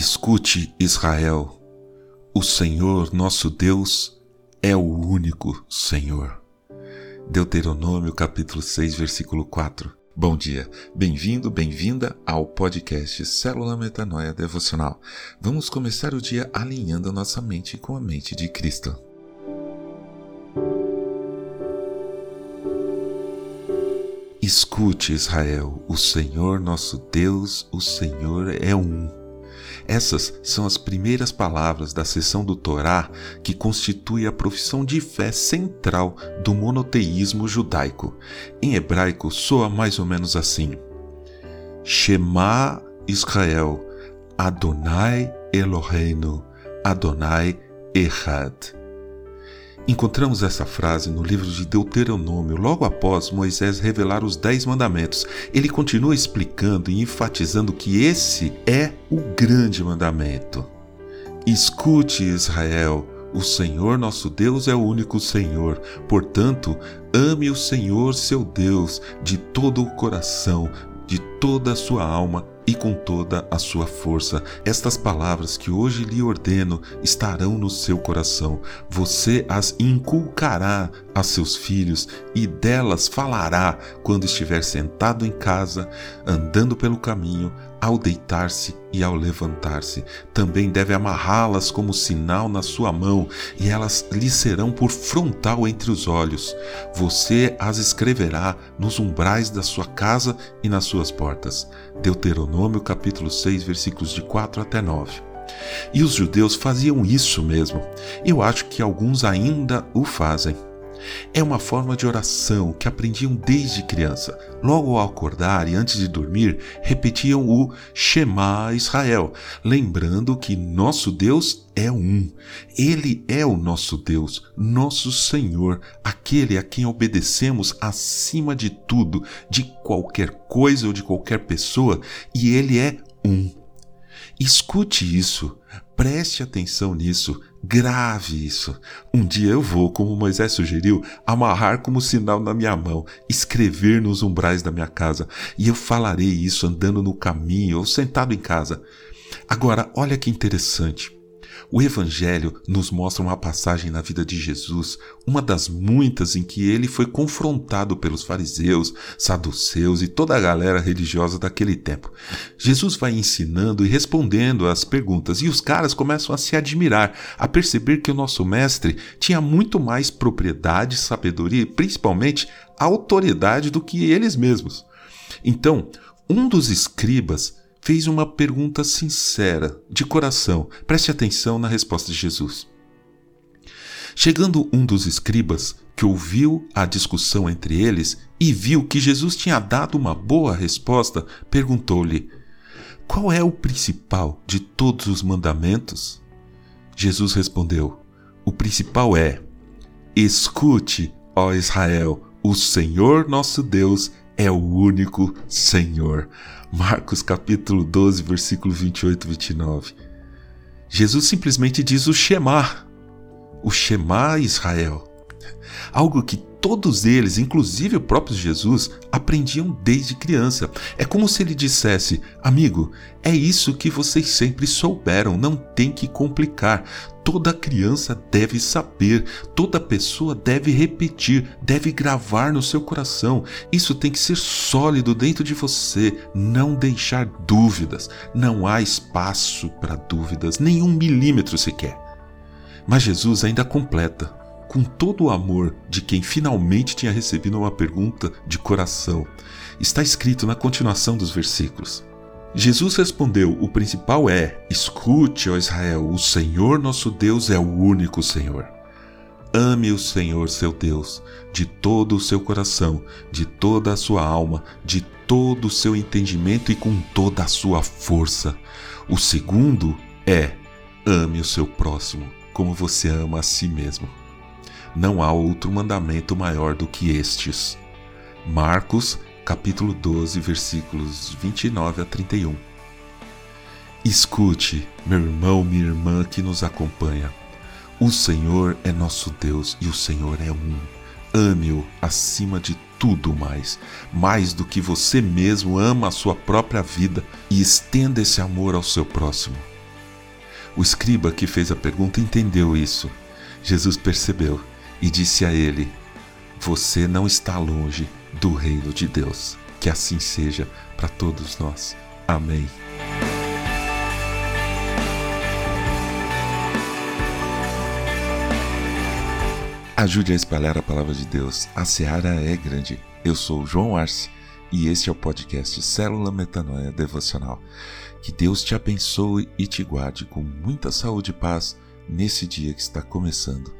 Escute, Israel, o Senhor nosso Deus é o único Senhor. Deuteronômio capítulo 6, versículo 4. Bom dia, bem-vindo, bem-vinda ao podcast Célula Metanoia Devocional. Vamos começar o dia alinhando nossa mente com a mente de Cristo. Escute, Israel, o Senhor nosso Deus, o Senhor é um. Essas são as primeiras palavras da seção do Torá que constitui a profissão de fé central do monoteísmo judaico. Em hebraico soa mais ou menos assim: Shema Israel, Adonai Eloheinu, Adonai Echad. Encontramos essa frase no livro de Deuteronômio, logo após Moisés revelar os Dez Mandamentos. Ele continua explicando e enfatizando que esse é o grande mandamento. Escute, Israel, o Senhor nosso Deus é o único Senhor. Portanto, ame o Senhor seu Deus de todo o coração, de toda a sua alma e com toda a sua força. Estas palavras que hoje lhe ordeno estarão no seu coração. Você as inculcará a seus filhos e delas falará quando estiver sentado em casa, andando pelo caminho, ao deitar-se e ao levantar-se. Também deve amarrá-las como sinal na sua mão, e elas lhe serão por frontal entre os olhos. Você as escreverá nos umbrais da sua casa e nas suas portas. Deuteronômio capítulo 6, versículos de 4 até 9. E os judeus faziam isso mesmo. Eu acho que alguns ainda o fazem. É uma forma de oração que aprendiam desde criança. Logo ao acordar e antes de dormir, repetiam o Shema Israel, lembrando que nosso Deus é um. Ele é o nosso Deus, nosso Senhor, aquele a quem obedecemos acima de tudo, de qualquer coisa ou de qualquer pessoa, e ele é um. Escute isso, preste atenção nisso, grave isso. Um dia eu vou, como Moisés sugeriu, amarrar como sinal na minha mão, escrever nos umbrais da minha casa, e eu falarei isso andando no caminho ou sentado em casa. Agora, olha que interessante. O Evangelho nos mostra uma passagem na vida de Jesus, uma das muitas em que ele foi confrontado pelos fariseus, saduceus e toda a galera religiosa daquele tempo. Jesus vai ensinando e respondendo às perguntas, e os caras começam a se admirar, a perceber que o nosso mestre tinha muito mais propriedade, sabedoria e principalmente autoridade do que eles mesmos. Então, um dos escribas fez uma pergunta sincera, de coração. Preste atenção na resposta de Jesus. Chegando um dos escribas, que ouviu a discussão entre eles e viu que Jesus tinha dado uma boa resposta, perguntou-lhe: Qual é o principal de todos os mandamentos? Jesus respondeu: O principal é: Escute, ó Israel, o Senhor nosso Deus é o único Senhor. Marcos capítulo 12, versículo 28 e 29. Jesus simplesmente diz o Shema, o Shema Israel. Algo que todos eles, inclusive o próprio Jesus, aprendiam desde criança. É como se ele dissesse: Amigo, é isso que vocês sempre souberam, não tem que complicar. Toda criança deve saber, toda pessoa deve repetir, deve gravar no seu coração. Isso tem que ser sólido dentro de você, não deixar dúvidas. Não há espaço para dúvidas, nem um milímetro sequer. Mas Jesus ainda completa com todo o amor de quem finalmente tinha recebido uma pergunta de coração. Está escrito na continuação dos versículos. Jesus respondeu: O principal é: Escute, ó Israel, o Senhor nosso Deus é o único Senhor. Ame o Senhor seu Deus de todo o seu coração, de toda a sua alma, de todo o seu entendimento e com toda a sua força. O segundo é: ame o seu próximo como você ama a si mesmo não há outro mandamento maior do que estes. Marcos, capítulo 12, versículos 29 a 31. Escute, meu irmão, minha irmã que nos acompanha. O Senhor é nosso Deus e o Senhor é um. Ame-o acima de tudo mais, mais do que você mesmo ama a sua própria vida e estenda esse amor ao seu próximo. O escriba que fez a pergunta entendeu isso. Jesus percebeu e disse a ele: Você não está longe do reino de Deus. Que assim seja para todos nós. Amém. Ajude a espalhar a palavra de Deus. A seara é grande. Eu sou João Arce e este é o podcast Célula Metanoia Devocional. Que Deus te abençoe e te guarde com muita saúde e paz nesse dia que está começando.